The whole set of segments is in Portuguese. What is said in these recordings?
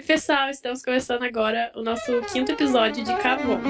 Oi, pessoal, estamos começando agora o nosso quinto episódio de Cavon.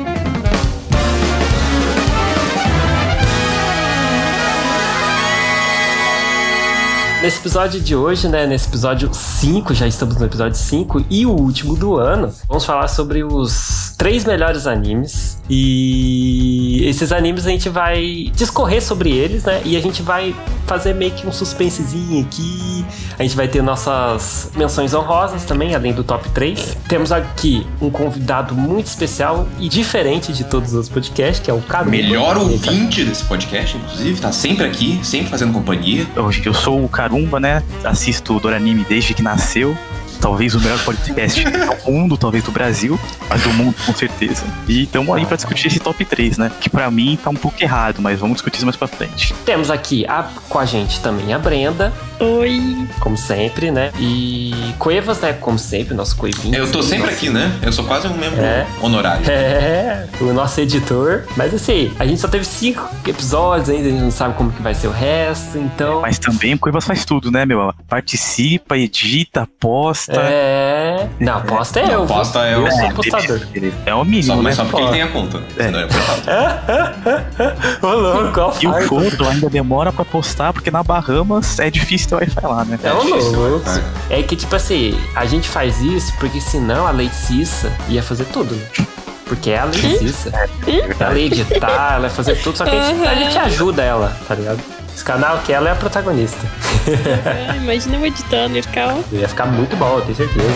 Nesse episódio de hoje, né, nesse episódio 5, já estamos no episódio 5 e o último do ano, vamos falar sobre os três melhores animes. E esses animes a gente vai discorrer sobre eles, né? E a gente vai fazer meio que um suspensezinho aqui. A gente vai ter nossas menções honrosas também, além do top 3. Temos aqui um convidado muito especial e diferente de todos os podcasts, que é o Carumba. Melhor ouvinte desse podcast, inclusive, tá sempre aqui, sempre fazendo companhia. Eu, eu sou o Carumba, né? Assisto Doranime desde que nasceu talvez o melhor podcast do mundo, talvez do Brasil, mas do mundo com certeza. E estamos aí para discutir esse top 3, né? Que para mim tá um pouco errado, mas vamos discutir isso mais pra frente. Temos aqui a, com a gente também a Brenda. Oi! Como sempre, né? E Cuevas, né? Como sempre, nosso Coivinho. Eu tô sempre aqui, né? Eu sou quase um membro É. honorário. É, o nosso editor. Mas assim, a gente só teve cinco episódios ainda, a gente não sabe como que vai ser o resto, então. Mas também o Cuevas faz tudo, né, meu? Participa, edita, posta. É. Não, aposta é eu. aposta é eu o- sou é, apostador. É o mínimo, Só, mas só porque ele tem a conta? É. Ele é Ô, louco, qual E o outro ainda demora pra postar, porque na Bahamas é difícil ter Wi-Fi lá, né? É um difícil, louco. né? É que, tipo assim, a gente faz isso porque senão a Lei Cissa ia fazer tudo, né? Porque é a Lei Cissa. Ela ia editar, ela ia fazer tudo, só que a gente, a gente ajuda ela, tá ligado? Esse canal que ela é a protagonista. Ah, imagina eu editando ficar. ó. Ia ficar muito bom, eu tenho certeza.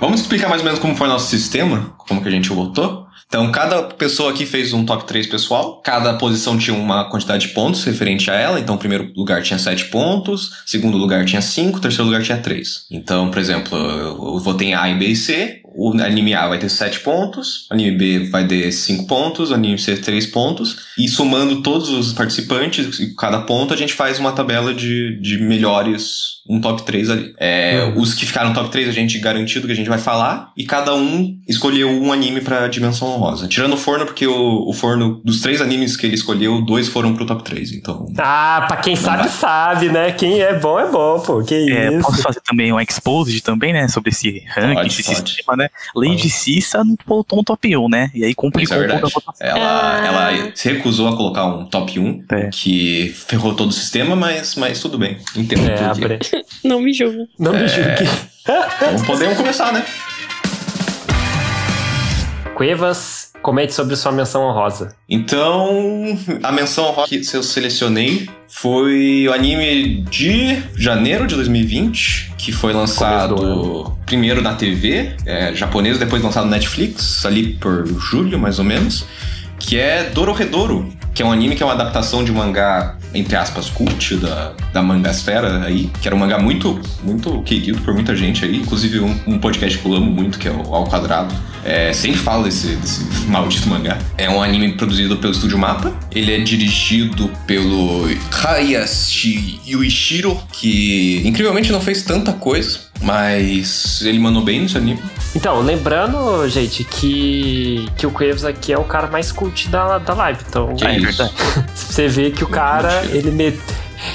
Vamos explicar mais ou menos como foi o nosso sistema, como que a gente votou. Então, cada pessoa aqui fez um top 3 pessoal. Cada posição tinha uma quantidade de pontos referente a ela. Então, primeiro lugar tinha 7 pontos, segundo lugar tinha 5, terceiro lugar tinha 3. Então, por exemplo, eu votei em A, em B e C. O anime A vai ter 7 pontos, o anime B vai ter 5 pontos, o anime C 3 pontos. E somando todos os participantes, e cada ponto, a gente faz uma tabela de, de melhores, um top 3 ali. É, Uhum. Os que ficaram top 3, a gente garantido que a gente vai falar. E cada um escolheu um anime pra dimensão honrosa. Tirando o forno, porque o, o forno, dos três animes que ele escolheu, dois foram pro top 3. Então. Ah, pra quem sabe, sabe, né? Quem é bom é bom, pô. Que É, isso. posso fazer também um exposed também, né? Sobre esse ranking, esse pode. sistema, né? Lady Cissa não botou um top 1, né? E aí Isso complicou é pouco a verdade. votação. Ela, Ah. ela se recusou a colocar um top 1, É. que ferrou todo o sistema, mas, mas tudo bem. Entendo É, a por quê. Bre... Não me julgo. Não me julgue. Então podemos começar, né? Cuevas, comente sobre sua menção honrosa. Então, a menção honrosa que eu selecionei foi o anime de janeiro de 2020, que foi lançado primeiro na TV é, japonesa, depois lançado na Netflix, ali por julho, mais ou menos, que é Dororedoro, que é um anime que é uma adaptação de um mangá, entre aspas, cult da, da mangasfera aí, que era um mangá muito, muito querido por muita gente aí, inclusive um, um podcast que eu amo muito, que é o Ao Quadrado, é, sempre fala desse, desse maldito mangá. É um anime produzido pelo Estúdio Mapa. Ele é dirigido pelo Hayashi Yuichiro, que incrivelmente não fez tanta coisa, mas ele mandou bem nesse anime. Então, lembrando, gente, que, que o Cuevas aqui é o cara mais cult da, da live. Então, Que é isso? você vê que o cara, Mentira. ele met...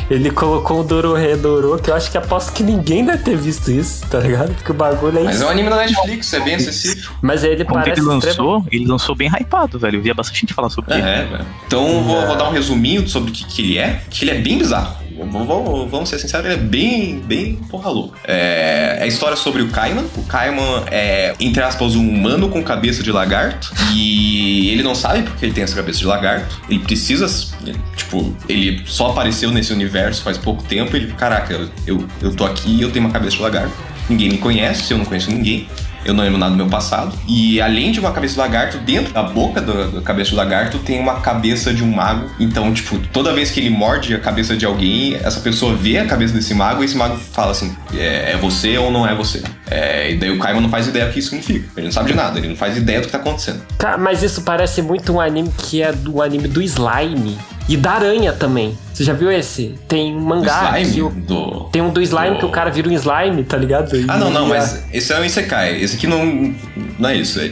Ele colocou o Dororredorô, que eu acho que aposto que ninguém deve ter visto isso, tá ligado? Porque o bagulho é Mas isso. é um anime da Netflix, é bem acessível. Mas ele Quando parece ele extremo- lançou, ele lançou bem hypado, velho. Eu via bastante gente falar sobre ele. É, velho. Então vou, vou dar um resuminho sobre o que, que ele é, que ele é bem bizarro. Vamos, vamos- ser sinceros, ele é bem, bem porra louca. É, é a história sobre o Kaiman. O Kaiman é, entre aspas, um humano com cabeça de lagarto. E ele não sabe porque ele tem essa cabeça de lagarto. Ele precisa, tipo, ele só apareceu nesse universo faz pouco tempo. Ele, caraca, eu, eu tô aqui e eu tenho uma cabeça de lagarto. Ninguém me conhece, eu não conheço ninguém. Eu não lembro nada do meu passado. E além de uma cabeça de lagarto, dentro da boca do- da cabeça de lagarto tem uma cabeça de um mago. Então, tipo, toda vez que ele morde a cabeça de alguém, essa pessoa vê a cabeça desse mago e esse mago fala assim: é, é você ou não é você? É, e daí o Kaiman não faz ideia do que isso significa. Ele não sabe de nada, ele não faz ideia do que tá acontecendo. Tá, mas isso parece muito um anime que é do anime do slime e da aranha também. Você já viu esse? Tem um mangá. Slime que o- do... Tem um do slime do- que o cara vira um slime, tá ligado? Ah, não, não, E mas esse é um Isekai. Esse aqui não, não é isso. é-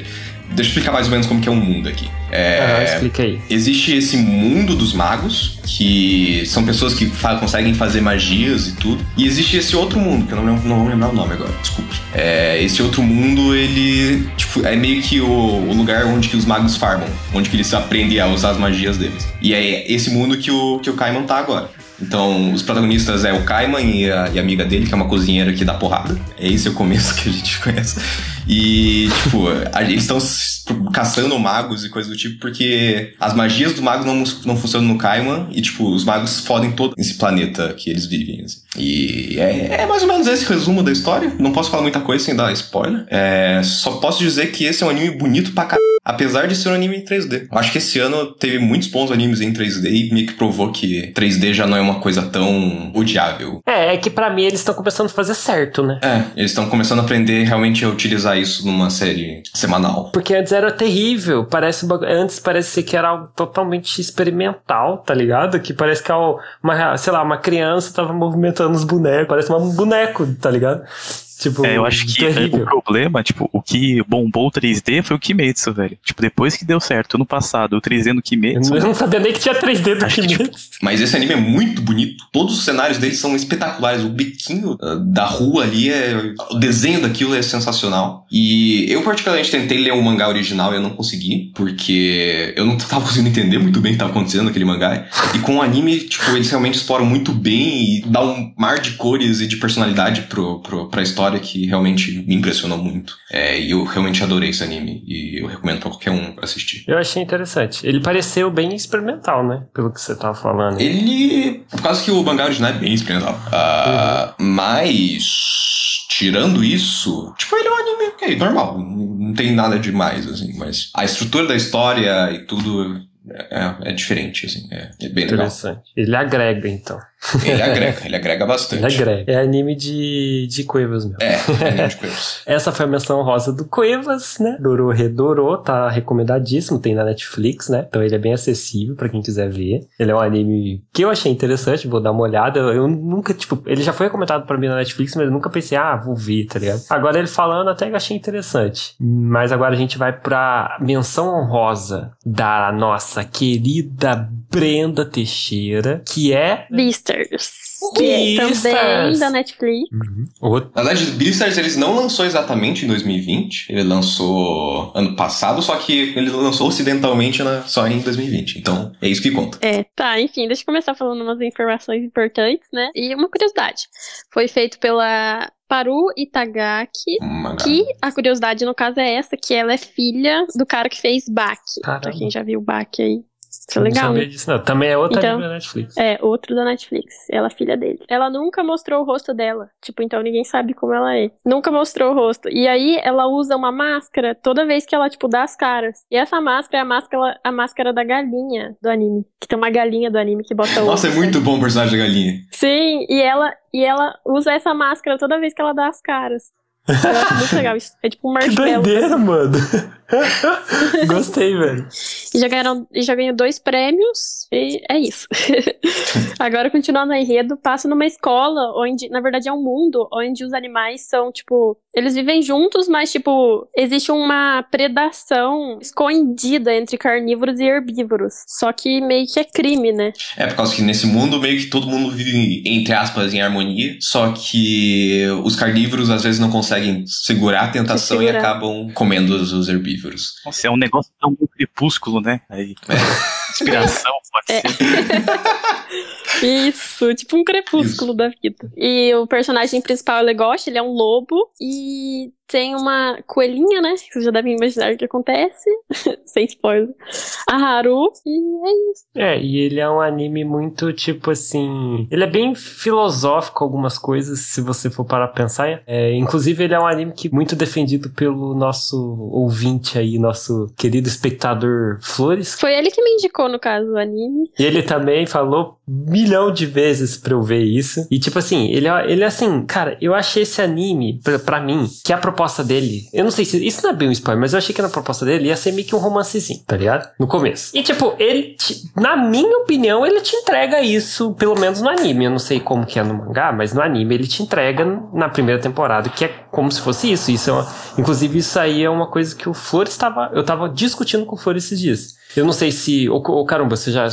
Deixa eu explicar mais ou menos como que é o mundo aqui. É, Aham, explica aí. Existe esse mundo dos magos, que são pessoas que fa- conseguem fazer magias e tudo. E existe esse outro mundo, que eu não, lembro, não vou lembrar o nome agora, desculpe. É, esse outro mundo, ele tipo, é meio que o, o lugar onde que os magos farmam, onde que eles aprendem a usar as magias deles. E é esse mundo que o, que o Kaiman tá agora. Então, os protagonistas é o Kaiman e a, e a amiga dele, que é uma cozinheira que dá porrada. É esse o começo que a gente conhece. E, tipo, a- eles estão caçando magos e coisas do tipo, porque as magias do mago não, não funcionam no Kaiman e, tipo, os magos fodem todo esse planeta que eles vivem. assim. E é, é mais ou menos esse resumo da história. Não posso falar muita coisa sem dar spoiler. É, só posso dizer que esse é um anime bonito pra caralho. Apesar de ser um anime em 3D. Eu acho que esse ano teve muitos bons animes em 3D e meio que provou que 3D já não é uma coisa tão odiável. É, é que pra mim eles estão começando a fazer certo, né? É, eles estão começando a aprender realmente a utilizar isso numa série semanal. Porque antes era terrível. Parece Antes parecia que era algo totalmente experimental, tá ligado? Que parece que é uma, sei lá, uma criança tava movimentando os bonecos. Parece um boneco, tá ligado? Tipo, É, eu acho que é, terrível. o problema, tipo, o que bombou o 3D foi o Kimetsu, velho. Tipo, depois que deu certo, ano passado, o 3D no Eu Kimetsu. não sabia nem que tinha 3D do Acho que, Kimetsu. Mas esse anime é muito bonito. Todos os cenários dele são espetaculares. O biquinho ah, da rua ali é. O desenho daquilo é sensacional. E eu, particularmente, tentei ler o mangá original e eu não consegui. Porque eu não tava conseguindo entender muito bem o que tava acontecendo naquele mangá. E com o anime, tipo, eles realmente exploram muito bem e dá um mar de cores e de personalidade pro, pro, pra história que realmente me impressionou muito. É, e eu realmente adorei esse anime. E eu recomendo pra qualquer um assistir. Eu achei interessante. Ele pareceu bem experimental, né? Pelo que você tava falando. Ele. Por causa que o mangá original é bem experimental. Ah, Mas. Tirando isso, tipo, ele é um anime ok, normal. Não tem nada demais, assim. Mas a estrutura da história e tudo é, é diferente, assim. É, é bem legal. Interessante. Ele agrega, então. Ele agrega, ele agrega bastante. Ele agrega. É anime de, de Cuevas mesmo. É, é anime de coisas. Essa foi a menção rosa do Cuevas, né? Dorô Redorô, tá recomendadíssimo, tem na Netflix, né? Então ele é bem acessível pra quem quiser ver. Ele é um anime que eu achei interessante, vou dar uma olhada. Eu nunca, tipo, ele já foi recomendado pra mim na Netflix, mas eu nunca pensei, ah, vou ver, tá ligado? Agora ele falando, até que eu achei interessante. Mas agora a gente vai pra menção honrosa da nossa querida Brenda Teixeira, que é. Beasters. Que é também Beastars. da Netflix. Outro Na verdade, Beastars eles não lançou exatamente em 2020. Ele lançou ano passado, só que ele lançou ocidentalmente na- só em 2020. Então, é isso que conta. É, tá, enfim, deixa eu começar falando umas informações importantes, né? E uma curiosidade. Foi feito pela Paru Itagaki, que a curiosidade no caso é essa, que ela é filha do cara que fez Baki. Caramba. Pra quem já viu Baki aí. Isso é não legal, sabia né? disso, não. Também é outra Então- anime da Netflix. É, outro da Netflix. Ela é filha dele. Ela nunca mostrou o rosto dela. Tipo, então ninguém sabe como ela é. Nunca mostrou o rosto. E aí ela usa uma máscara toda vez que ela, tipo, dá as caras. E essa máscara é a máscara, a máscara da galinha do anime. Que tem uma galinha do anime que bota Nossa, é muito sabe? bom o personagem da galinha. Sim, e ela, e ela usa essa máscara toda vez que ela dá as caras. Eu acho muito legal isso. É tipo um Que marshmallow. doideira, mano. Gostei, velho. E já, ganharam, e já ganhou dois prêmios, e é isso. Agora, continuando no enredo, passa numa escola onde, na verdade, é um mundo onde os animais são, tipo, eles vivem juntos, mas, tipo, existe uma predação escondida entre carnívoros e herbívoros. Só que meio que é crime, né? É, por causa que nesse mundo meio que todo mundo vive, entre aspas, em harmonia. Só que os carnívoros às vezes não conseguem segurar a tentação e segurar. acabam comendo os, os herbívoros. Nossa, é um negócio tão crepúsculo, né? Aí, inspiração, pode É. ser. Isso, tipo um crepúsculo da vida. E o personagem principal é o Legoshi, ele é um lobo e tem uma coelhinha, né? Que vocês já devem imaginar o que acontece. Sem spoiler. A Haru. E é isso. É, e ele é um anime muito, tipo assim. Ele é bem filosófico, algumas coisas, se você for parar pra pensar. É, inclusive, ele é um anime que muito defendido pelo nosso ouvinte aí, nosso querido espectador Flores. Foi ele que me indicou, no caso, o anime. E ele também falou milhão de vezes pra eu ver isso. E tipo assim, ele é, ele é assim, cara, eu achei esse anime, pra, mim, que a proposta dele, eu não sei se. Isso não é bem um spoiler, mas eu achei que na proposta dele ia ser meio que um romancezinho, tá ligado? No começo. E tipo, ele, te, na minha opinião, ele te entrega isso, pelo menos no anime. Eu não sei como que é no mangá, mas no anime ele te entrega na primeira temporada, que é como se fosse isso. Isso é uma, inclusive, isso aí é uma coisa que o Flor estava. Eu tava discutindo com o Flor esses dias. Eu não sei se. Ô, ô caramba, você já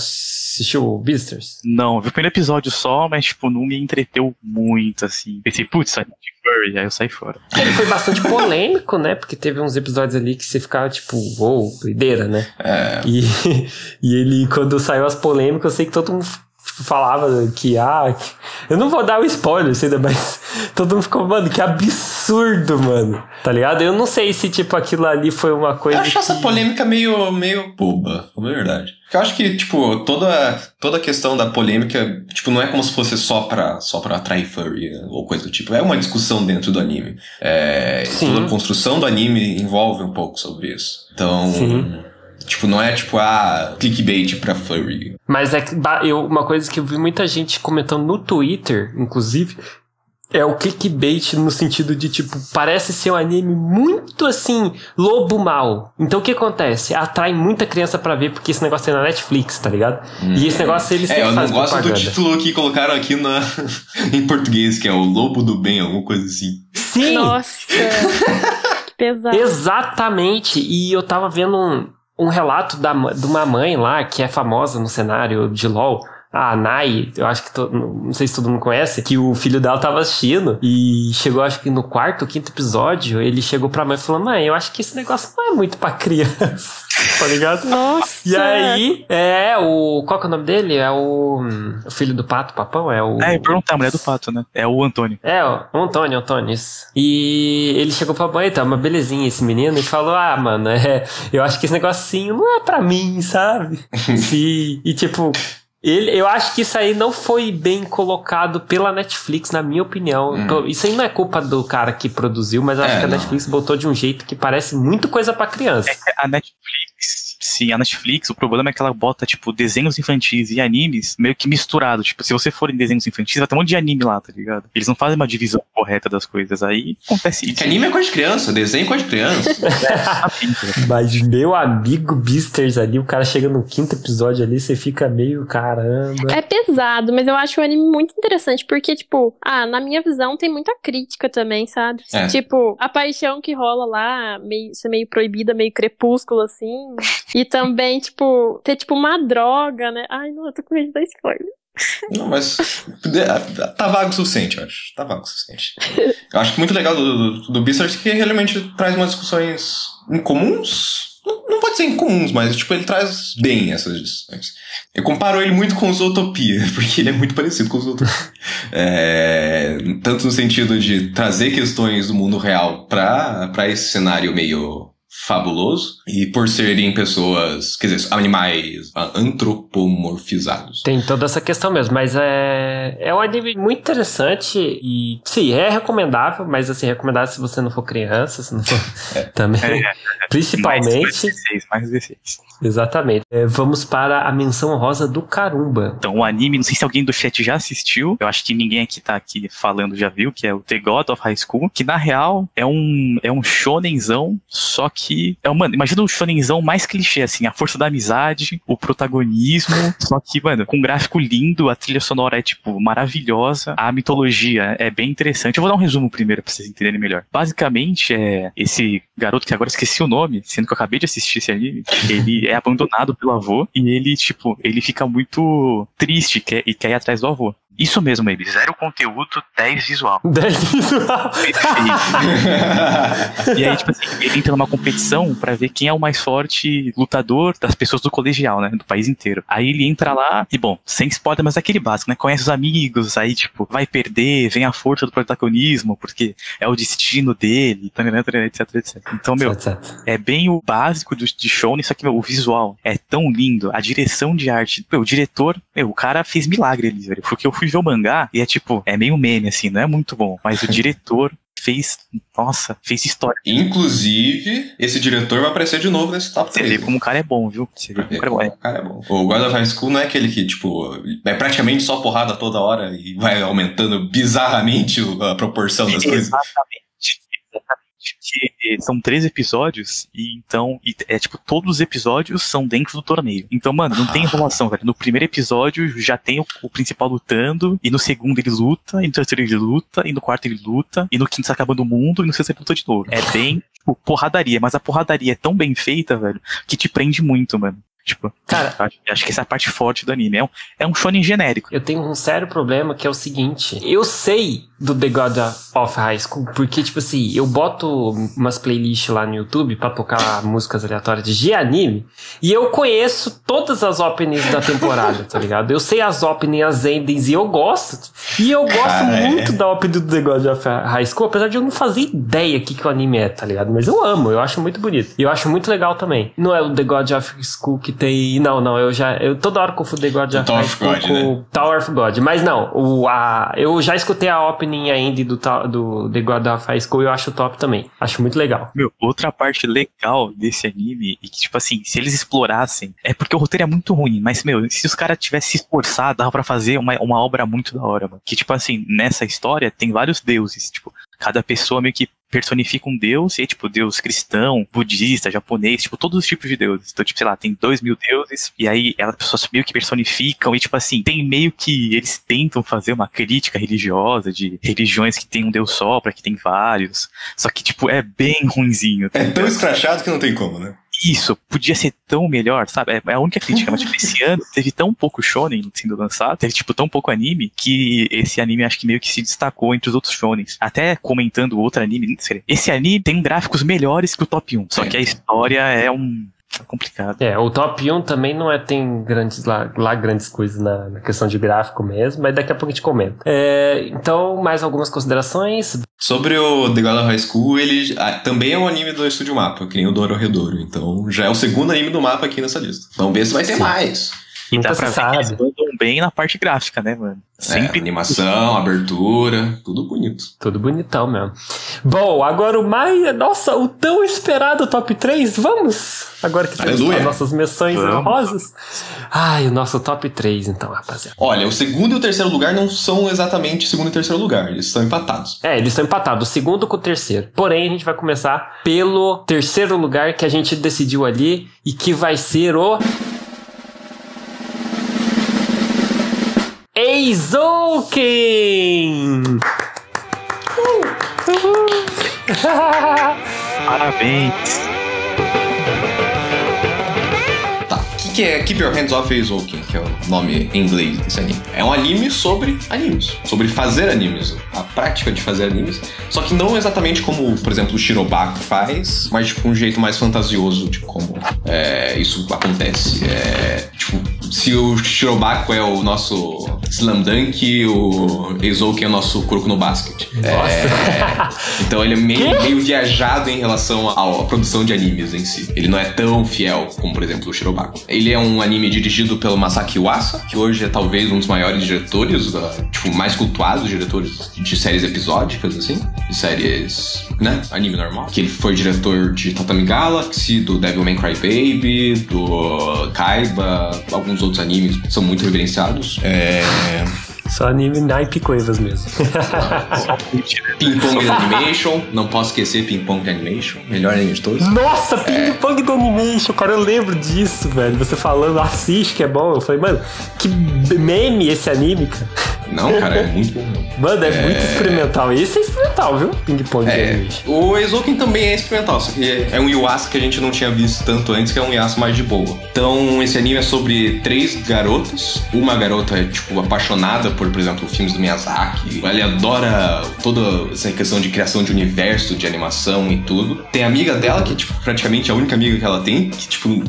assistiu Beasters? Não, vi o primeiro episódio só, mas, tipo, não me entreteu muito, assim. Pensei, putz, de furry, aí eu saí fora. Ele foi bastante polêmico, né? Porque teve uns episódios ali que você ficava, tipo, uou, wow, doideira, né? É. E, e ele, quando saiu as polêmicas, eu sei que todo mundo falava que, ah, eu não vou dar o spoiler, ainda, mas todo mundo ficou, mano, que absurdo, mano. Tá ligado? Eu não sei se, tipo, aquilo ali foi uma coisa. Eu acho que... essa polêmica meio, meio boba, é verdade. Eu acho que, tipo, toda, toda a questão da polêmica, tipo, não é como se fosse só pra, só pra atrair furry ou coisa do tipo. É uma discussão dentro do anime. É, toda a construção do anime envolve um pouco sobre isso. Então. Sim. Tipo, não é tipo, ah, clickbait pra furry. Mas é que eu, uma coisa que eu vi muita gente comentando no Twitter, inclusive, é o clickbait no sentido de, tipo, parece ser um anime muito assim, lobo mal. Então o que acontece? Atrai muita criança para ver, porque esse negócio é na Netflix, tá ligado? Hum. E esse negócio eles É, eu não gosto propaganda. do título que colocaram aqui na, em português, que é o Lobo do Bem, alguma coisa assim. Sim! Nossa! que pesado. Exatamente! E eu tava vendo um, um relato da, de uma mãe lá, que é famosa no cenário de LoL a Nai, eu acho que to, não sei se todo mundo conhece, que o filho dela tava assistindo e chegou, acho que no quarto, quinto episódio, ele chegou pra mãe e falou: Mãe, eu acho que esse negócio não é muito pra criança. Tá ligado? Nossa! E aí, é o. Qual que é o nome dele? É o. O filho do pato, papão? É o. É, perguntar, a mulher do pato, né? É o Antônio. É, o Antônio, Antônio, isso. E ele chegou pra mãe, tá uma belezinha esse menino, e falou: Ah, mano, é, eu acho que esse negocinho não é pra mim, sabe? e, e tipo, ele, eu acho que isso aí não foi bem colocado pela Netflix, na minha opinião. Hum. Isso aí não é culpa do cara que produziu, mas eu acho é, que a não. Netflix botou de um jeito que parece muito coisa para criança. É a Netflix, sim, a Netflix, o problema é que ela bota, tipo, desenhos infantis e animes meio que misturado. Tipo, se você for em desenhos infantis, vai ter um monte de anime lá, tá ligado? Eles não fazem uma divisão correta das coisas. Aí acontece isso. Que anime é coisa de criança, desenho é coisa de criança. é, mas, meu amigo Beasters ali, o cara chega no quinto episódio ali, você fica meio, caramba. É pesado, mas eu acho o anime muito interessante, porque, tipo, ah, na minha visão tem muita crítica também, sabe? É. Tipo, a paixão que rola lá, meio, ser meio proibida, meio crepúsculo, assim. E também, tipo, ter, tipo, uma droga, né? Ai, não, eu tô com medo da spoiler. Não, mas tá vago o suficiente, eu acho. Tá vago o suficiente. Eu acho que muito legal do, do, do Beastars que realmente traz umas discussões incomuns. Não, não pode ser incomuns, mas tipo, ele traz bem essas discussões. Eu comparo ele muito com Zootopia, porque ele é muito parecido com Zootopia. é, tanto no sentido de trazer questões do mundo real para esse cenário meio fabuloso e por serem pessoas, quer dizer, animais antropomorfizados. Tem toda essa questão mesmo, mas é é um anime muito interessante e sim, é recomendável, mas assim, recomendável se você não for criança, se não for é. também, é, é, principalmente mais 16, mais 16. Exatamente. É, vamos para a menção rosa do Carumba. Então, o anime, não sei se alguém do chat já assistiu, eu acho que ninguém aqui tá aqui falando já viu, que é o The God of High School, que na real é um é um shonenzão, só que é uma, imagina um shonenzão mais clichê assim, a força da amizade, o protagonismo, só que, mano, com um gráfico lindo, a trilha sonora é tipo maravilhosa, a mitologia é bem interessante. Eu vou dar um resumo primeiro para vocês entenderem melhor. Basicamente é esse garoto que agora esqueci o nome, sendo que eu acabei de assistir esse anime, ele é abandonado pelo avô e ele, tipo, ele fica muito triste quer, e quer ir atrás do avô. Isso mesmo, ele. Zero conteúdo, 10 visual. 10 visual. e aí, tipo assim, ele entra numa competição para ver quem é o mais forte lutador das pessoas do colegial, né? Do país inteiro. Aí ele entra lá e, bom, sem spoiler, mas é aquele básico, né? Conhece os amigos, aí, tipo, vai perder, vem a força do protagonismo, porque é o destino dele, etc, etc. Então, meu, é bem o básico de show, só que, meu, o visual é tão lindo, a direção de arte, meu, o diretor, meu, o cara fez milagre ali, velho. Porque eu fui ver o mangá e é tipo, é meio meme, assim, não é muito bom. Mas o diretor fez, nossa, fez história. Inclusive, esse diretor vai aparecer de novo nesse top 3. Você vê como o cara é bom, viu? Você vê como o cara é bom. O God of High School não é aquele que, tipo, é praticamente só porrada toda hora e vai aumentando bizarramente a proporção das Exatamente. coisas. Exatamente. Porque são três episódios e então e é tipo todos os episódios são dentro do torneio. Então, mano, não tem enrolação, velho. No primeiro episódio já tem o, o principal lutando e no segundo ele luta, e no terceiro ele luta, e no quarto ele luta, e no quinto tá acabando o mundo, e no sexto ele luta de novo. É bem, tipo, porradaria, mas a porradaria é tão bem feita, velho, que te prende muito, mano. Tipo, Cara, acho, acho que essa é a parte forte do anime. É um, é um shonen genérico. Eu tenho um sério problema que é o seguinte: eu sei do The God of High School, porque, tipo assim, eu boto umas playlists lá no YouTube pra tocar músicas aleatórias de anime, e eu conheço todas as openings da temporada, tá ligado? Eu sei as openings, as endings, e eu gosto. E eu gosto Ah, é. muito da opening do The God of High School, apesar de eu não fazer ideia o que, que o anime é, tá ligado? Mas eu amo, eu acho muito bonito. E eu acho muito legal também. Não é o The God of School que tem. Não, não, eu já. Eu toda hora confundo The God of Tower of School God, com né? Tower of God. Mas não, o, a, eu já escutei a opening ainda do, do The God of High School e eu acho top também. Acho muito legal. Meu, outra parte legal desse anime, e que, tipo assim, se eles explorassem, é porque o roteiro é muito ruim, mas, meu, se os caras tivessem se esforçado, dava pra fazer uma, uma obra muito da hora, mano. Que, tipo assim, nessa história tem vários deuses, tipo, cada pessoa meio que personifica um deus, e tipo, deus cristão, budista, japonês, tipo, todos os tipos de deuses. Então, tipo, sei lá, tem dois mil deuses, e aí as pessoas meio que personificam, e tipo assim, tem meio que eles tentam fazer uma crítica religiosa de religiões que tem um deus só, pra que tem vários. Só que, tipo, é bem ruinzinho. É tão escrachado que não tem como, né? Isso, podia ser tão melhor, sabe? É- É a única crítica, mas tipo, esse ano teve tão pouco shonen sendo lançado, teve tipo tão pouco anime, que esse anime acho que meio que se destacou entre os outros shonens. Até comentando outro anime, esse anime tem gráficos melhores que o top 1, só que a história é um... é complicado. É, o top 1 também não é, tem grandes lá, lá grandes coisas na, na questão de gráfico mesmo, mas daqui a pouco a gente comenta. É, então, mais algumas considerações? Sobre o The God of High School, ele ah, também é um anime do Estúdio Mapa, que nem o Doro Redouro. Então já é o segundo anime do mapa aqui nessa lista. Vamos ver se vai ter Sim. mais. E Nunca dá se pra ver que eles sabe. mandam bem na parte gráfica, né, mano? É, Sempre animação, abertura, tudo bonito. Tudo bonitão mesmo. Bom, agora o mais. Nossa, o tão esperado top 3, vamos! Agora que temos as nossas Vamos. honrosas. Ai, o nosso top 3, então, rapaziada. Olha, o segundo e o terceiro lugar não são exatamente segundo e terceiro lugar, eles estão empatados. É, eles estão empatados, o segundo com o terceiro. Porém, a gente vai começar pelo terceiro lugar que a gente decidiu ali e que vai ser o. Eizouken! parabéns. Tá, o que, que é Keep Your Hands Off Eizouken, que é o nome em inglês desse anime? É um anime sobre animes, sobre fazer animes, a prática de fazer animes, só que não exatamente como, por exemplo, o Shirobako faz, mas tipo um jeito mais fantasioso de como é, isso acontece. É, tipo, se o Shirobako é o nosso Slam Dunk, o Eizouken é o nosso Kuroko no Basket. É, então ele é meio, meio viajado em relação à, produção de animes em si. Ele não é tão fiel como, por exemplo, o Shirobako. Ele é um anime dirigido pelo Masaki Uasa, que hoje é talvez um dos maiores diretores, tipo, mais cultuados diretores de séries episódicas, assim. De séries, né? Anime normal. Que ele foi diretor de Tatami Galaxy, do Devilman Crybaby, do Kaiba, alguns outros animes são muito reverenciados. É... man. Só anime naipe coisas mesmo. Ping Pong Animation, não posso esquecer Ping Pong Animation, melhor anime de todos. Nossa, Ping Pong do Animation, cara, eu lembro disso, velho. Você falando, assiste que é bom. Eu falei, mano, que meme esse anime, cara. Não, cara, é muito bom. Mano, é, muito experimental. Esse é experimental, viu? Ping Pong É, Animation. o Eizouken também é experimental, só que é um Yuasa que a gente não tinha visto tanto antes, que é um Yuasa mais de boa. Então, esse anime é sobre três garotas. Uma garota é, tipo, apaixonada por, por exemplo, filmes do Miyazaki. Ela adora toda essa questão de criação de universo, de animação e tudo. Tem a amiga dela, que é, tipo, praticamente a única amiga que ela tem, que, tipo,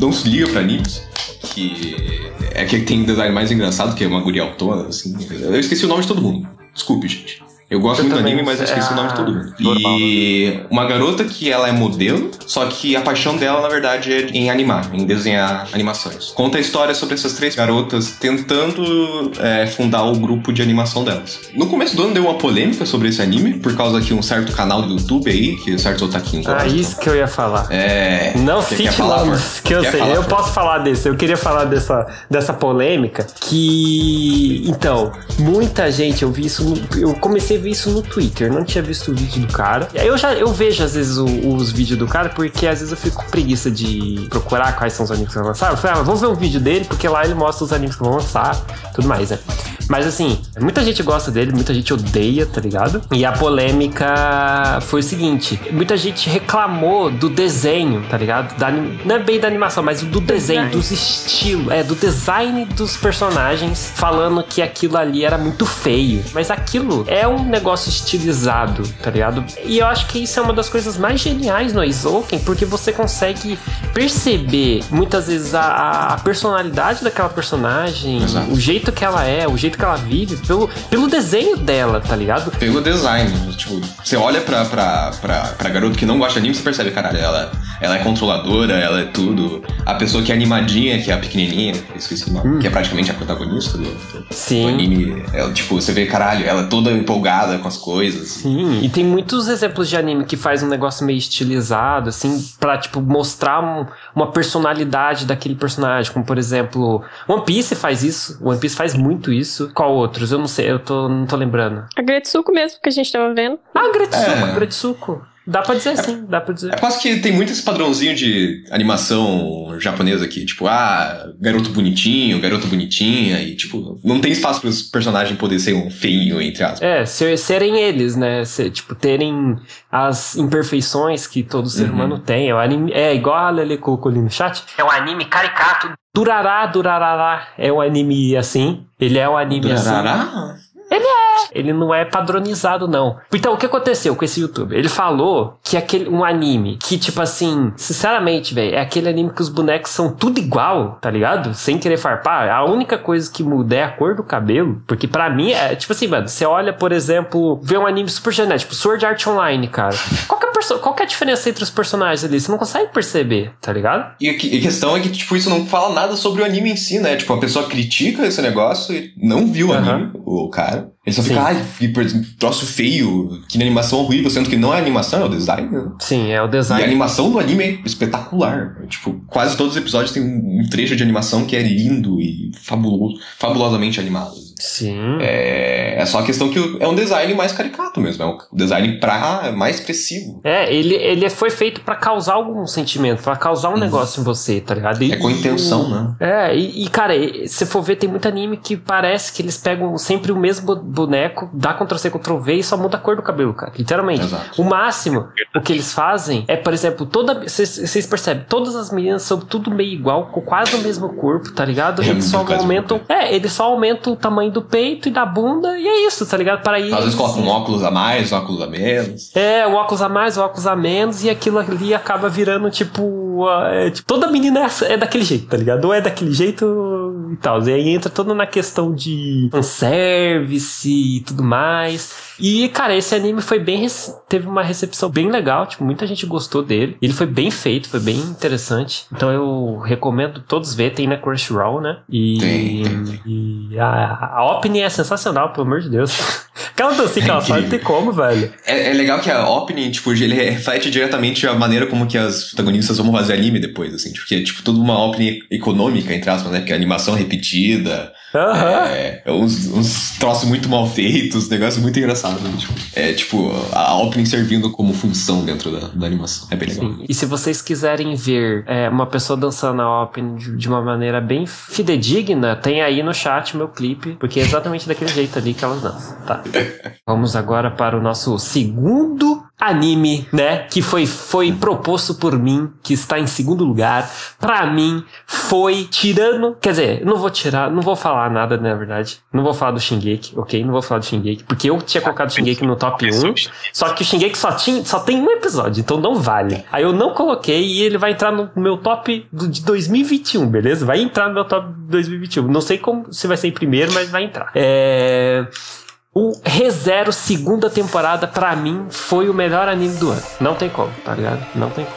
não se liga pra animes. Que é que tem um design mais engraçado, que é uma guria autona, assim. Eu esqueci o nome de todo mundo. Desculpe, gente. Eu gosto Eu muito do anime, mas eu esqueci o nome de todo mundo. E uma garota que ela é modelo, só que a paixão dela, na verdade, é em animar, em desenhar animações. Conta a história sobre essas três garotas tentando é, fundar o grupo de animação delas. No começo do ano deu uma polêmica sobre esse anime, por causa que um certo canal do YouTube aí, que certos otaquinhos Ah, isso que eu ia falar. É. Não cite nomes, que eu Quer sei. falar, eu Fer? posso falar desse. Eu queria falar dessa, dessa polêmica que. Então, muita gente, eu vi isso. Eu comecei isso no Twitter, não tinha visto o vídeo do cara. E aí eu já eu vejo às vezes o- os vídeos do cara, porque às vezes eu fico com preguiça de procurar quais são os animes que vão lançar. Eu falei, ah, vamos ver um vídeo dele, porque lá ele mostra os animes que vão lançar, tudo mais, né? Mas assim, muita gente gosta dele, muita gente odeia, tá ligado? E a polêmica foi o seguinte: muita gente reclamou do desenho, tá ligado? Da não é bem da animação, mas do desenho, Design. dos estilos, é, do design dos personagens, falando que aquilo ali era muito feio. Mas aquilo é um negócio estilizado, tá ligado? E eu acho que isso é uma das coisas mais geniais no Eizouken, porque você consegue perceber muitas vezes a, a personalidade daquela personagem, Exato. o jeito que ela é, o jeito que ela vive, pelo, pelo desenho dela, tá ligado? Pelo design, tipo, você olha pra, pra, pra, pra garota que não gosta de anime, você percebe, caralho, ela, ela é controladora, ela é tudo. A pessoa que é animadinha, que é a pequenininha, esqueci o nome, que é praticamente a protagonista do, do- do Sim. anime, ela, tipo, você vê, caralho, ela é toda empolgada com as coisas. Sim, e tem muitos exemplos de anime que faz um negócio meio estilizado, assim, pra, tipo, mostrar um- uma personalidade daquele personagem. Como, por exemplo, One Piece faz isso. One Piece faz muito isso. Qual outros? Eu não sei, eu tô, não tô lembrando. A Gretsuko mesmo, que a gente tava vendo. Ah, Gretsuko, É. Gretsuko. Dá pra dizer sim, dá pra dizer. É quase que tem muito esse padrãozinho de animação japonesa aqui, tipo, ah, garoto bonitinho, garota bonitinha, e tipo, não tem espaço para os personagens poder ser um feinho, entre aspas. É, ser- serem eles, né? Ser, tipo, terem as imperfeições que todo ser Uhum. humano tem. É, o anime, é igual a Lele colocou ali no chat. É um anime caricato. Durará, durará. É um anime assim. Ele é um anime assim. Durará? Ele não é padronizado, não. Então, o que aconteceu com esse youtuber? Ele falou que aquele um anime que, tipo assim, sinceramente, velho, é aquele anime que os bonecos são tudo igual, tá ligado? Sem querer farpar. A única coisa que muda é a cor do cabelo. Porque pra mim, é tipo assim, mano, você olha, por exemplo, vê um anime super genético, tipo Sword Art Online, cara. Qual que, é perso- qual que é a diferença entre os personagens ali? Você não consegue perceber, tá ligado? E a que- a questão é que, tipo, isso não fala nada sobre o anime em si, né? Tipo, a pessoa critica esse negócio e não viu o Aham. anime, o cara. Ele só fica, ai, per- troço feio, que animação horrível, sendo que não é animação, é o design, né? Sim, é o E a design. animação do anime é espetacular. Tipo, quase todos os episódios tem um trecho de animação que é lindo e fabuloso, fabulosamente animado. Sim. É, é só a questão que é um design mais caricato mesmo. É um design pra mais expressivo. É, ele, ele foi feito pra causar algum sentimento, pra causar um negócio em você, tá ligado? E- É com intenção, né? É, e, e, cara, se for ver, tem muito anime que parece que eles pegam sempre o mesmo boneco, dá Ctrl-C, Ctrl-V e só muda a cor do cabelo, cara. Literalmente. Exato. O máximo, o que eles fazem é, por exemplo, toda. Vocês percebem, todas as meninas são tudo meio igual, com quase o mesmo corpo, tá ligado? É, Eles só aumentam. É, eles só aumentam o tamanho do peito e da bunda, e é isso, tá ligado? Para ir. Às vezes coloca um óculos a mais, um óculos a menos. É, o óculos a mais, o óculos a menos, e aquilo ali acaba virando, tipo, é, tipo, toda menina é, é daquele jeito, tá ligado? Ou é daquele jeito e tal. E aí entra toda na questão de fanservice e tudo mais. E, cara, esse anime foi bem. teve uma recepção bem legal, tipo, muita gente gostou dele. Ele foi bem feito, foi bem interessante. Então eu recomendo todos ver, tem na Crunchyroll, né? E, Tem, tem, tem. e a, a opening é sensacional, pelo amor de Deus. Aquela dancinha que ela faz, não tem como, velho. É, é legal que a opening, tipo, ele reflete diretamente a maneira como que as protagonistas vão fazer anime depois, assim. Porque é, tipo, toda uma opening econômica, entre aspas, né? Porque é animação repetida, Aham. é, uns, uns troços muito mal feitos, negócio muito engraçado. né? Tipo, é, tipo, a opening servindo como função dentro da, da animação. É bem legal. Sim. E se vocês quiserem ver é, uma pessoa dançando a opening de, de uma maneira bem fidedigna, tem aí no chat meu clipe, porque é exatamente daquele jeito ali que elas dançam, tá? Vamos agora para o nosso segundo anime, né? Que foi, foi proposto por mim, que está em segundo lugar. Pra mim, foi tirando. Quer dizer, não vou tirar, não vou falar nada, na verdade. Não vou falar do Shingeki, ok? Não vou falar do Shingeki, porque eu tinha colocado o Shingeki no top 1. Só que o Shingeki só, tinha, só tem um episódio, então não vale. Aí eu não coloquei e ele vai entrar no meu top do, de 2021, beleza? Vai entrar no meu top 2021. Não sei como se vai ser em primeiro, mas vai entrar. É. O ReZero segunda temporada, pra mim, foi o melhor anime do ano. Não tem como, tá ligado? Não tem como.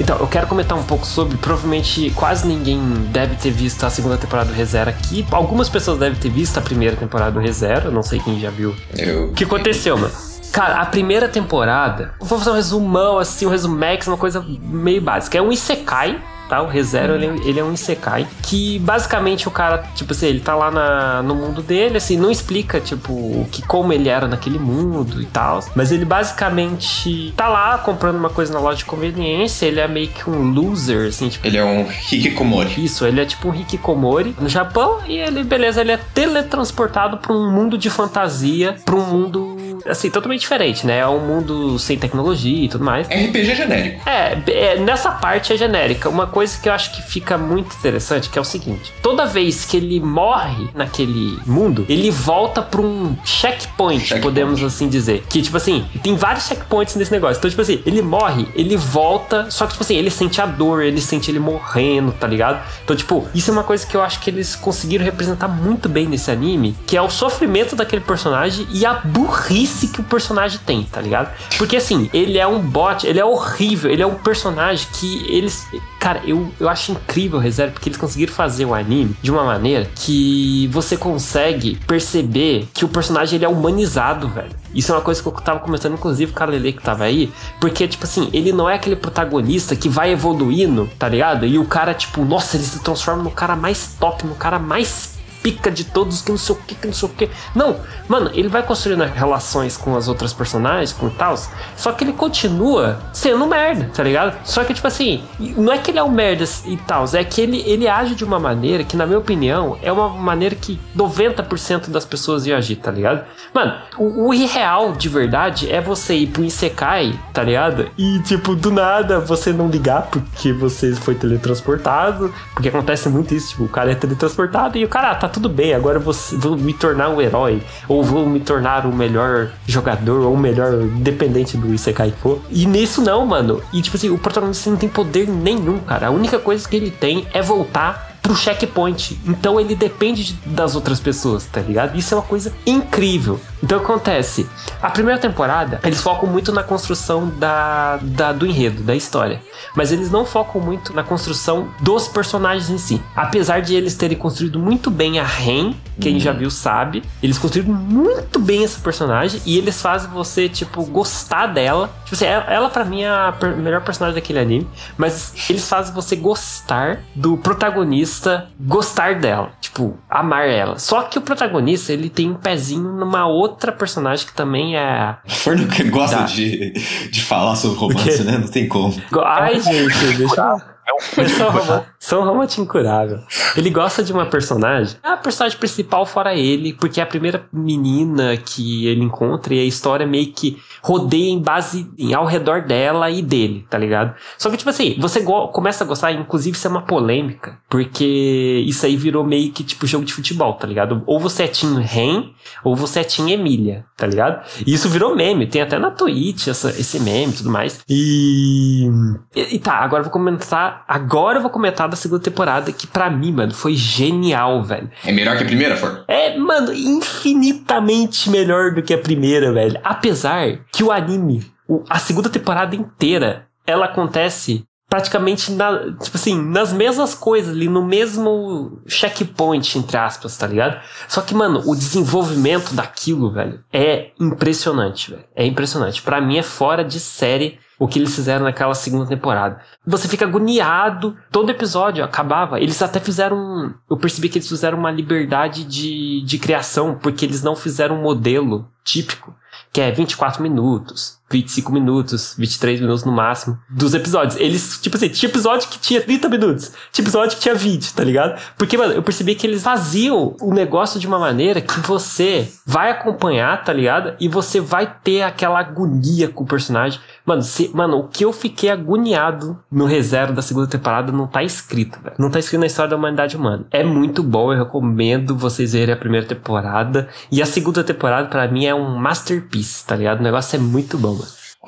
Então, eu quero comentar um pouco sobre. Provavelmente quase ninguém deve ter visto a segunda temporada do ReZero aqui. Algumas pessoas devem ter visto a primeira temporada do ReZero. eu Não sei quem já viu Eu, o que aconteceu, mano? Cara, a primeira temporada, vou fazer um resumão, assim, um resumex, uma coisa meio básica. É um Isekai, tá? O ReZero, ele, ele é um Isekai, que basicamente o cara, tipo assim, ele tá lá na, no mundo dele, assim, não explica, tipo, que como ele era naquele mundo e tal, mas ele basicamente tá lá comprando uma coisa na loja de conveniência, ele é meio que um loser, assim, tipo... Ele é um hikikomori. Isso, ele é tipo um hikikomori no Japão e ele, beleza, ele é teletransportado pra um mundo de fantasia, pra um mundo assim, totalmente diferente, né? É um mundo sem tecnologia e tudo mais. RPG genérico. É, é, nessa parte é genérica. Uma coisa que eu acho que fica muito interessante, que é o seguinte: toda vez que ele morre naquele mundo, ele volta pra um checkpoint, checkpoint. podemos assim dizer. Que, tipo assim, tem vários checkpoints nesse negócio. Então, tipo assim, ele morre, ele volta, só que, tipo assim, ele sente a dor, ele sente ele morrendo, tá ligado? Então, tipo, isso é uma coisa que eu acho que eles conseguiram representar muito bem nesse anime, que é o sofrimento daquele personagem e a burrice que o personagem tem, tá ligado? Porque assim, ele é um bot, ele é horrível, ele é um personagem que eles. Cara, eu, eu acho incrível o Reserva, porque eles conseguiram fazer o anime de uma maneira que você consegue perceber que o personagem ele é humanizado, velho. Isso é uma coisa que eu tava comentando, inclusive, com a Lele que tava aí. Porque, tipo assim, ele não é aquele protagonista que vai evoluindo, tá ligado? E o cara, tipo, nossa, ele se transforma no cara mais top, no cara mais pica de todos, que não sei o que, que não sei o que. Não, mano, ele vai construindo relações com as outras personagens, com tal, só que ele continua sendo merda, tá ligado? Só que, tipo assim, não é que ele é um merda e tal, é que ele, ele age de uma maneira que, na minha opinião, é uma maneira que 90% das pessoas iam agir, tá ligado? Mano, o, o irreal de verdade é você ir pro Isekai, tá ligado? E, tipo, do nada você não ligar porque você foi teletransportado, porque acontece muito isso, tipo, o cara é teletransportado e o cara, ah, tá tudo bem, agora vou, vou me tornar um herói, ou vou me tornar o melhor jogador, ou o melhor dependente do Isekai for. E nisso não, mano. E tipo assim, o protagonista não tem poder nenhum, cara. A única coisa que ele tem é voltar pro checkpoint. Então ele depende das outras pessoas, tá ligado? Isso é uma coisa incrível. Então acontece, a primeira temporada, eles focam muito na construção da, da, do enredo, da história. Mas eles não focam muito na construção dos personagens em si. Apesar de eles terem construído muito bem a Ren, quem uhum. já viu sabe, eles construíram muito bem essa personagem e eles fazem você, tipo, gostar dela. Tipo assim, ela, ela para mim é a per melhor personagem daquele anime, mas eles fazem você gostar do protagonista, gostar dela, tipo, amar ela. Só que o protagonista, ele tem um pezinho numa outra personagem que também é. Forno que gosta da... de, de falar sobre romance, né? Não tem como. Ai, gente, deixa. É um são, são romance incurável. Ele gosta de uma personagem. É a personagem principal fora ele, porque é a primeira menina que ele encontra e a história meio que rodeia em base em, ao redor dela e dele, tá ligado? Só que, tipo assim, você começa a gostar, inclusive isso é uma polêmica, porque isso aí virou meio que tipo jogo de futebol, tá ligado? Ou você é Team Ren, ou você é Team Emília, tá ligado? E isso virou meme, tem até na Twitch essa, esse meme e tudo mais. E, e tá, agora eu vou comentar Agora eu vou comentar da segunda temporada, que para mim, mano, foi genial, velho. É melhor que a primeira, For? É, mano, infinitamente melhor do que a primeira, velho. Apesar que o anime, a segunda temporada inteira, ela acontece praticamente na, tipo assim, nas mesmas coisas ali, no mesmo checkpoint, entre aspas, tá ligado? Só que, mano, o desenvolvimento daquilo, velho, é impressionante, velho. É impressionante. Para mim é fora de série o que eles fizeram naquela segunda temporada. Você fica agoniado, todo episódio acabava. Eles até fizeram. Eu percebi que eles fizeram uma liberdade de, de criação, porque eles não fizeram um modelo típico, que é 24 minutos, 25 minutos, 23 minutos no máximo dos episódios. Eles, tipo assim, tinha episódio que tinha 30 minutos, tinha episódio que tinha 20, tá ligado? Porque, mano, eu percebi que eles faziam o negócio de uma maneira que você vai acompanhar, tá ligado? E você vai ter aquela agonia com o personagem. Mano, se, mano, o que eu fiquei agoniado no reserva da segunda temporada não tá escrito, velho. Não tá escrito na história da humanidade humana. É muito bom, eu recomendo vocês verem a primeira temporada. E a segunda temporada, para mim, é um masterpiece, tá ligado? O negócio é muito bom.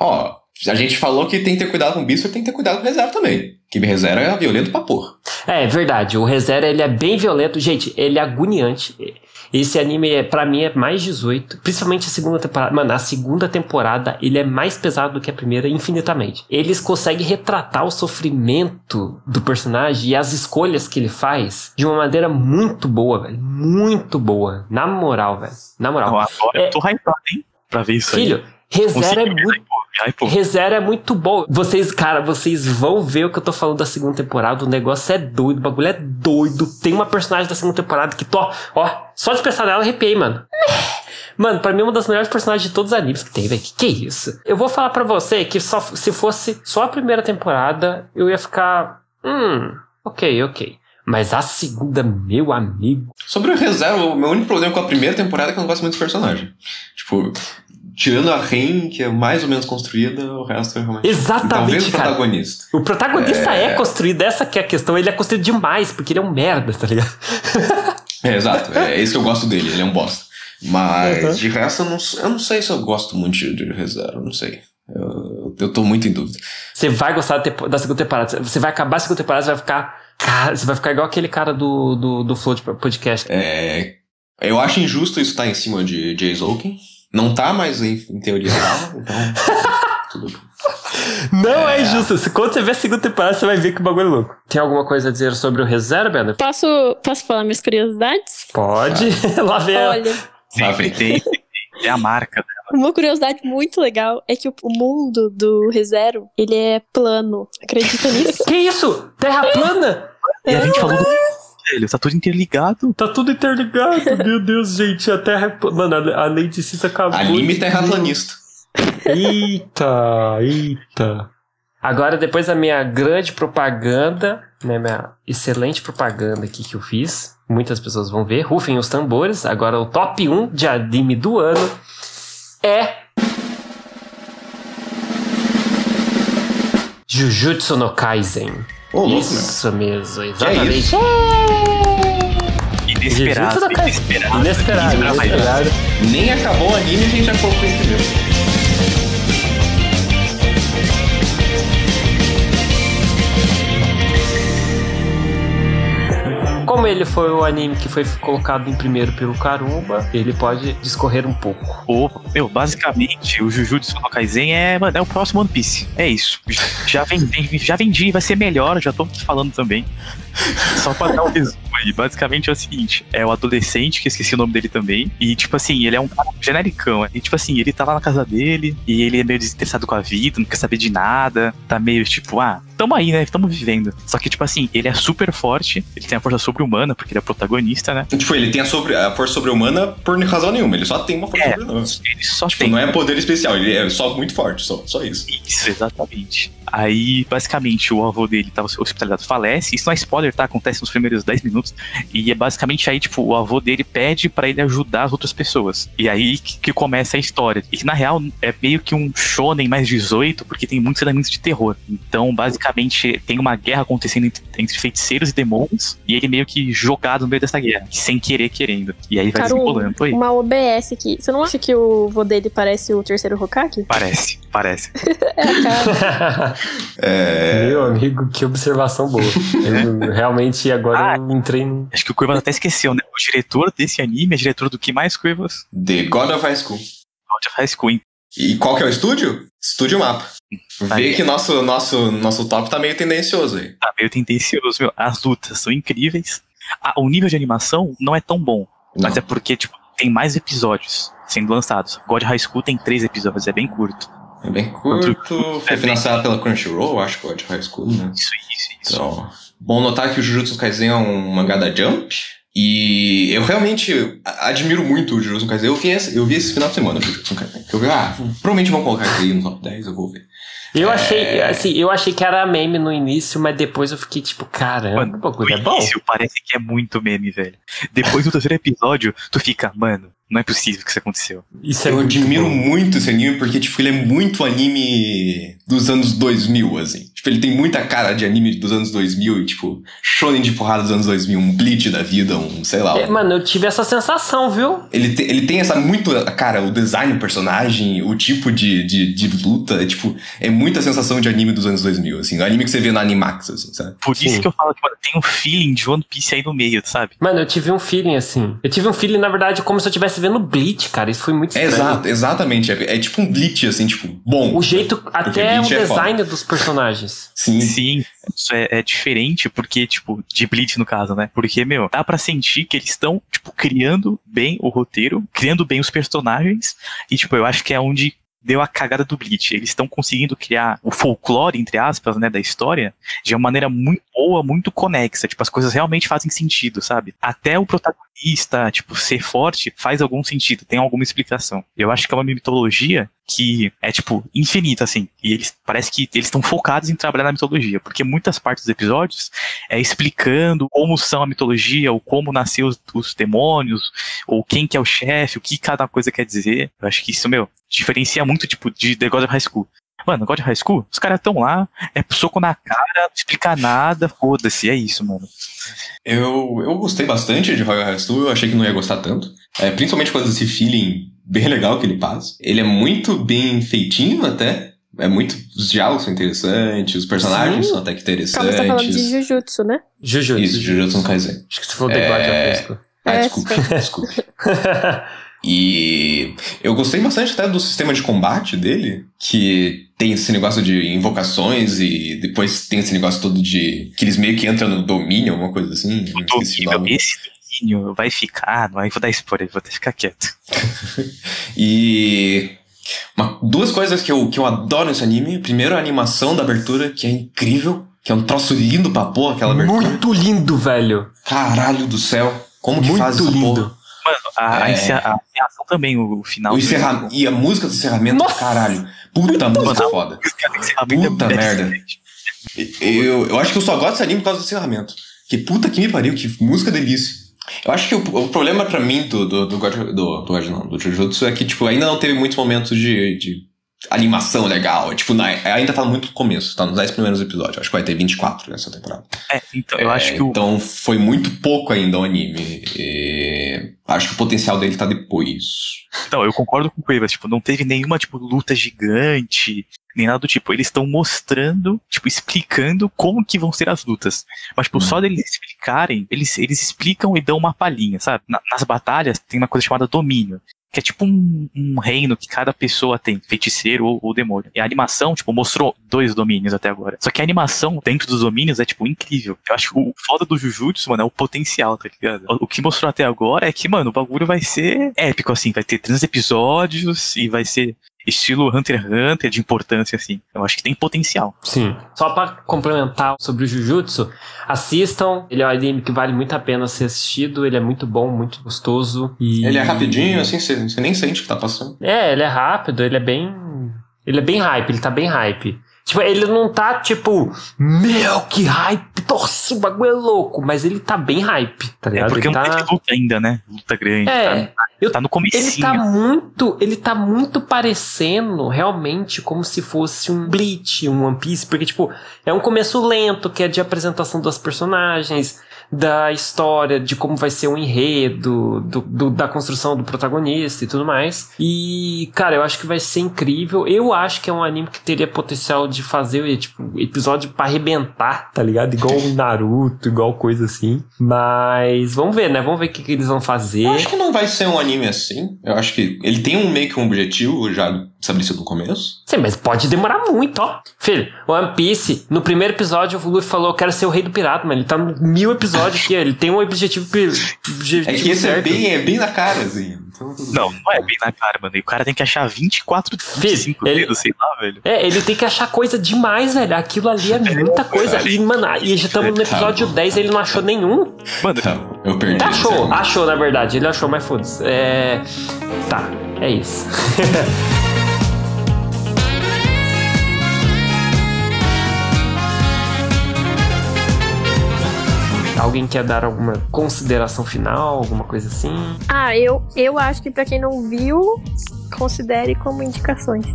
Ó, a gente falou que tem que ter cuidado com o Bispo, tem que ter cuidado com o Reserva também. Que o Reserva é violento pra porra. É, verdade. O Reserva, ele é bem violento. Gente, ele é agoniante. Esse anime, é, para mim, é mais 18. Principalmente a segunda temporada. Mano, a segunda temporada, ele é mais pesado do que a primeira, infinitamente. Eles conseguem retratar o sofrimento do personagem e as escolhas que ele faz de uma maneira muito boa, velho. Muito boa. Na moral, velho. Na moral. agora é... eu tô hypado, hein? Pra ver isso Filho, aí. ReZero é muito. Hypou. ReZero é muito bom. Vocês, cara, vocês vão ver o que eu tô falando da segunda temporada. O negócio é doido, o bagulho é doido. Tem uma personagem da segunda temporada que, tô, ó, só de pensar nela, arrepiei, mano. Mano, pra mim é uma das melhores personagens de todos os animes que tem, velho. Que, que é isso? Eu vou falar pra você que só, se fosse só a primeira temporada, eu ia ficar. Hum, ok, ok. Mas a segunda, meu amigo. Sobre o ReZero, o meu único problema com a primeira temporada é que eu não gosto muito dos personagens. Tipo, tirando a Ren, que é mais ou menos construída, o resto é realmente. Exatamente, Talvez o cara. protagonista. O protagonista é... construído, essa que é a questão. Ele é construído demais, porque ele é um merda, tá ligado? É, exato. É isso que eu gosto dele, ele é um bosta. Mas Uhum. de resto, eu não, eu não sei se eu gosto muito de, de ReZero, não sei. Eu, eu tô muito em dúvida. Você vai gostar da segunda temporada. Você vai acabar a segunda temporada, você vai ficar. Cara, você vai ficar igual aquele cara do, do, do Flow de podcast. É, eu acho injusto isso estar em cima de Jay Zolkin. Não tá, mas em, em teoria tá, então. tudo bem. Não é, injusto. Se- Quando você ver a segunda temporada, você vai ver que o bagulho é louco. Tem alguma coisa a dizer sobre o reserva, Bender? Posso, posso falar minhas curiosidades? Pode. Lá vem a- Olha, Lá vem. Tem, tem, é a marca. uma curiosidade muito legal é que o, o mundo do ReZero, ele é plano. Acredita nisso? Que isso? Terra plana? E a gente falou do velho, tá tudo interligado. Tá tudo interligado. Meu Deus, gente. A Terra é. Mano, a a Lady Cis acabou. Anime de- terraplanista. Eita, eita. Agora, depois da minha grande propaganda, né, minha excelente propaganda aqui que eu fiz, muitas pessoas vão ver, rufem os tambores. Agora, o top 1 de anime do ano é. Jujutsu no Kaisen. Ô, louco, meu. Isso mesmo, exatamente. isso? Inesperado. Inesperado. Inesperado, Inesperado. inesperado. Nem acabou o anime e a gente já colocou em primeiro. Como ele foi o anime que foi colocado em primeiro pelo Karumba, ele pode discorrer um pouco. O, meu, basicamente, o Jujutsu no Kaisen é, mano, é o próximo One Piece. É isso. Já vendi, já vendi, vai ser melhor, já tô falando também. Só pra dar um resumo aí. Basicamente é o seguinte: é o adolescente, que esqueci o nome dele também. E, tipo assim, ele é um cara genericão. E, tipo assim, ele tá lá na casa dele e ele é meio desinteressado com a vida, não quer saber de nada. Tá meio tipo, ah, tamo aí, né? Tamo vivendo. Só que, tipo assim, ele é super forte, ele tem a força sobre-humana, porque ele é protagonista, né? Tipo, ele tem a, sobre, a força sobre-humana por razão nenhuma. Ele só tem uma força É, sobre-humana. Ele só Tipo, tem. não é poder especial, ele é só muito forte, só, só isso. Isso, exatamente. Aí, basicamente, o avô dele tava hospitalizado, falece. Isso não é spoiler, tá? Acontece nos primeiros 10 minutos. E é basicamente aí, tipo, o avô dele pede pra ele ajudar as outras pessoas. E aí que, que começa a história. E que, na real, é meio que um shonen mais 18, porque tem muitos elementos de terror. Então, basicamente, tem uma guerra acontecendo entre, entre feiticeiros e demônios. E ele meio que jogado no meio dessa guerra. Sem querer, querendo. E aí vai Caru, desenrolando. Uma OBS aqui. Você não acha que o vô dele parece o terceiro Hokage? Parece, parece. É a cara. É. Meu amigo, que observação boa. Eu realmente agora Ah. eu entrei no. Acho que o Cuevas até esqueceu, né? O diretor desse anime é diretor do que mais, Cuevas? The God of High School. God of High School. E qual que é o estúdio? Estúdio Mapa. Vê Aí. que nosso, nosso, nosso top tá meio tendencioso aí. Tá meio tendencioso, meu. As lutas são incríveis. Ah, o nível de animação não é tão bom. Mas Não. é porque, tipo, tem mais episódios sendo lançados. God High School tem três episódios, é bem curto. É bem curto, foi É bem- financiado pela Crunchyroll, acho que God High School, né? Isso, isso, isso. Então, bom notar que o Jujutsu Kaisen é um mangá da Jump. E eu realmente admiro muito o Jujutsu Kaisen. Eu vi esse, eu vi esse final de semana o Jujutsu Kaisen. Eu vi, ah, provavelmente vão colocar aqui no top 10, eu vou ver. Eu É. achei, assim, eu achei que era meme no início, mas depois eu fiquei tipo, caramba, Mano, o bagulho é no bom. início parece que é muito meme, velho. Depois do terceiro episódio, tu fica, mano, não é possível que isso aconteceu. Isso é eu muito admiro bom. muito esse anime porque, tipo, ele é muito anime dos anos 2000, assim. Tipo, ele tem muita cara de anime dos anos 2000 e, tipo, shonen de porrada dos anos 2000, um Bleach da vida, um, sei lá. É, um- mano, eu tive essa sensação, viu? Ele, te- ele tem essa muito. Cara, o design do personagem, o tipo de, de, de luta, é, tipo, é muita sensação de anime dos anos 2000, assim. O anime que você vê na Animax, assim, sabe? Por Sim. isso que eu falo que, mano, tem um feeling de One Piece aí no meio, sabe? Mano, eu tive um feeling assim. Eu tive um feeling, na verdade, como se eu estivesse vendo Bleach, cara. Isso foi muito É estranho. exato, exatamente. É, é tipo um Bleach, assim, tipo, bom. O jeito, até o Bleach é foda. design dos personagens. Sim. Sim, isso é, é diferente porque, tipo, de Bleach no caso, né? Porque, meu, dá pra sentir que eles estão, tipo, criando bem o roteiro, criando bem os personagens, e, tipo, eu acho que é onde deu a cagada do Bleach. Eles estão conseguindo criar o folclore, entre aspas, né, da história, de uma maneira muito boa, muito conexa. Tipo, as coisas realmente fazem sentido, sabe? Até o protagonista, tipo, ser forte faz algum sentido, tem alguma explicação. Eu acho que é uma mitologia que é, tipo, infinita, assim. E eles parece que eles estão focados em trabalhar na mitologia, porque muitas partes dos episódios é explicando como são a mitologia, ou como nasceu os, os demônios, ou quem que é o chefe, o que cada coisa quer dizer. Eu acho que isso, meu, diferencia muito, tipo, de The God of High School. Mano, God of High School, os caras estão lá, é soco na cara, não explica nada, foda-se, é isso, mano. Eu, eu gostei bastante de Royal High School, eu achei que não ia gostar tanto. É, principalmente por causa desse feeling bem legal que ele passa. Ele é muito bem feitinho até. É muito. Os diálogos são interessantes, os personagens Sim. são até que interessantes. Calma, você tá falando de Jujutsu, né? Jujutsu. Isso, Jujutsu no Kaisen. Acho que você falou É. Of High School. Ah, É, desculpe, desculpe. E eu gostei bastante até do sistema de combate dele, que tem esse negócio de invocações e depois tem esse negócio todo de que eles meio que entram no domínio, alguma coisa assim. O não esqueci o domínio, esse domínio vai ficar, não vai vou dar spoiler, vou até ficar quieto. E uma- duas coisas que eu, que eu adoro nesse anime. Primeiro, a animação da abertura, que é incrível, que é um troço lindo pra porra, aquela abertura. Muito lindo, velho. Caralho do céu. Como que faz Muito essa lindo. porra? Mano, a, É. encerração também, o, final. O encerra... E a música do encerramento, Nossa! caralho. Puta música foda. Puta é merda. Eu, eu acho que eu só gosto desse anime por causa do encerramento. Que puta que me pariu, que música delícia. Eu acho que o, o problema pra mim do, do, do, God- do, do, God não, do Jujutsu é que, tipo, ainda não teve muitos momentos de, de animação legal. Tipo, na, ainda tá muito no começo, tá nos 10 primeiros episódios. Acho que vai ter 24 nessa temporada. É, então, eu É, acho que o. Então foi muito pouco ainda o anime. E acho que o potencial dele tá depois. Não, eu concordo com o Cuevas, tipo, não teve nenhuma, tipo, luta gigante, nem nada do tipo. Eles estão mostrando, tipo, explicando como que vão ser as lutas. Mas, tipo, só deles explicarem, eles, eles explicam e dão uma palhinha, sabe? Na- nas batalhas tem uma coisa chamada domínio. Que é tipo um, um reino que cada pessoa tem, feiticeiro ou, ou demônio. E a animação, tipo, mostrou dois domínios até agora. Só que a animação dentro dos domínios é, tipo, incrível. Eu acho que o foda do Jujutsu, mano, é o potencial, tá ligado? O, o que mostrou até agora é que, mano, o bagulho vai ser épico, assim. Vai ter três episódios e vai ser estilo Hunter x Hunter de importância, assim. Eu acho que tem potencial. Sim. Só pra complementar sobre o Jujutsu, assistam. Ele é um anime que vale muito a pena ser assistido. Ele é muito bom, muito gostoso. E... Ele é rapidinho, assim, você você nem sente que tá passando. É, ele é rápido, ele é bem. Ele é bem hype, ele tá bem hype. Tipo, ele não tá tipo, meu, que hype, nossa, o bagulho é louco, mas ele tá bem hype, tá É ligado? porque ele não tá... teve luta ainda, né? Luta grande. É, tá, eu- tá no Ele comecinho. tá muito, ele tá muito parecendo realmente como se fosse um Bleach, um One Piece, porque tipo, é um começo lento, que é de apresentação dos personagens, da história, de como vai ser o enredo, do, do- da construção do protagonista e tudo mais. E, cara, eu acho que vai ser incrível. Eu acho que é um anime que teria potencial de fazer, tipo, episódio pra arrebentar, tá ligado? Igual o Naruto, igual coisa assim. Mas vamos ver, né? Vamos ver o que, que eles vão fazer. Eu acho que não vai ser um anime assim. Eu acho que ele tem um meio que um objetivo já estabelecido no começo. Sim, mas pode demorar muito, ó. Filho, One Piece, no primeiro episódio o Luffy falou, eu quero ser o rei do pirata, mas ele tá no mil episódios aqui, ó, ele tem um objetivo, objetivo É que esse é bem, é bem na cara, assim. Então, Não, bem. não é bem na cara, mano. E o cara tem que achar 24, 25 ele- dedos, sei lá, velho. É, ele tem que achar coisa demais, velho. Aquilo ali é muita coisa. E, mano, e já estamos no episódio 10 ele não achou nenhum. Mano, Tá, eu perdi. Ele achou, achou, na verdade. Ele achou, mas foda-se. É. Tá, é isso. Alguém quer dar alguma consideração final, alguma coisa assim? Ah, eu, eu acho que pra quem não viu, considere como indicações.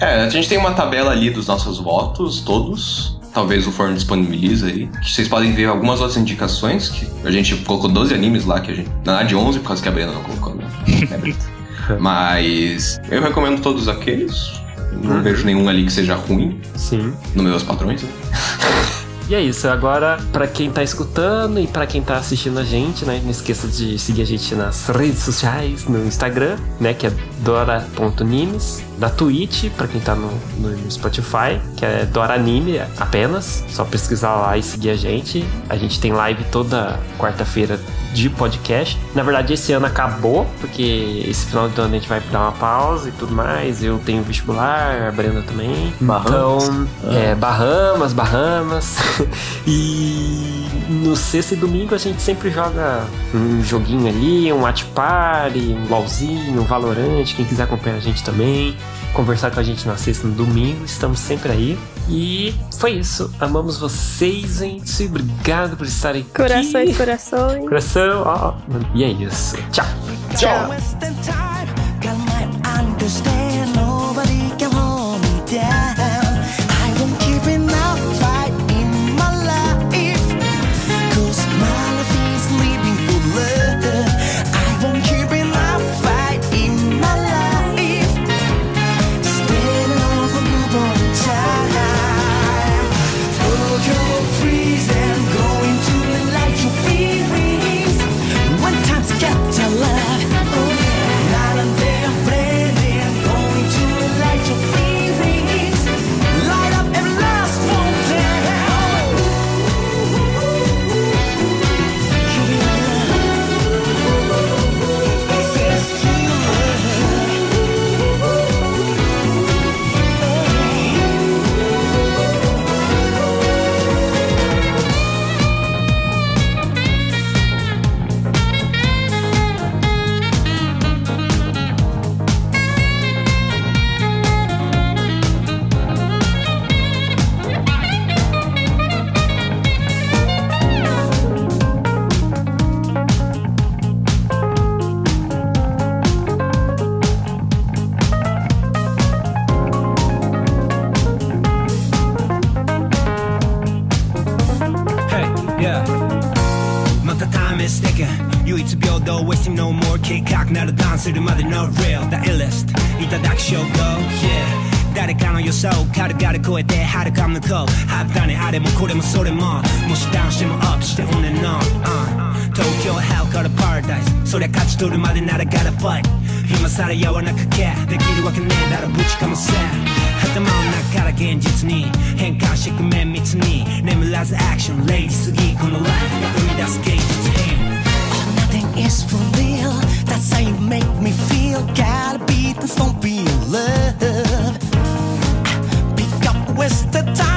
É, a gente tem uma tabela ali dos nossos votos, todos. Talvez o Forno disponibilize aí. Que vocês podem ver algumas outras indicações. Que a gente colocou 12 animes lá, que a gente. Na verdade, 11, por causa que a Brena não colocou, né? É, Brita. Mas eu recomendo todos aqueles. Não Uhum. vejo nenhum ali que seja ruim, Sim. nos meus padrões. Né? E é isso. Agora, pra quem tá escutando e pra quem tá assistindo a gente, né? Não esqueça de seguir a gente nas redes sociais, no Instagram, né? Que é dora.nimes. na Twitch, pra quem tá no, no Spotify, que é Dora Anime apenas. Só pesquisar lá e seguir a gente. A gente tem live toda quarta-feira de podcast. Na verdade, esse ano acabou, porque esse final de ano a gente vai dar uma pausa e tudo mais. Eu tenho vestibular, a Brenda também. Bahamas. Então, é, Bahamas, Bahamas. e no sexta e domingo a gente sempre joga um joguinho ali, um Watch Party, um LOLzinho, um Valorant, quem quiser acompanhar a gente também. Conversar com a gente na sexta no domingo, estamos sempre aí. E foi isso. Amamos vocês, gente. Obrigado por estarem aqui. Corações, corações. Coração, ó. E é isso. Tchau. Tchau. Wasting 軽々超えてはるか向こうあったねあれもこれもそれももしダウンしてもアップしてオン and on、uh、東京 hell から paradise そりゃ勝ち取るまでなら gotta fight 今さらやわなかけできるわけねえだろぶちかもせ頭の中から現実に変換してく綿密に眠らずアクションレイジすぎこのライフが生み出す芸術品 Nothing is for real That's how you make me feel Gotta be this don't be in love the time.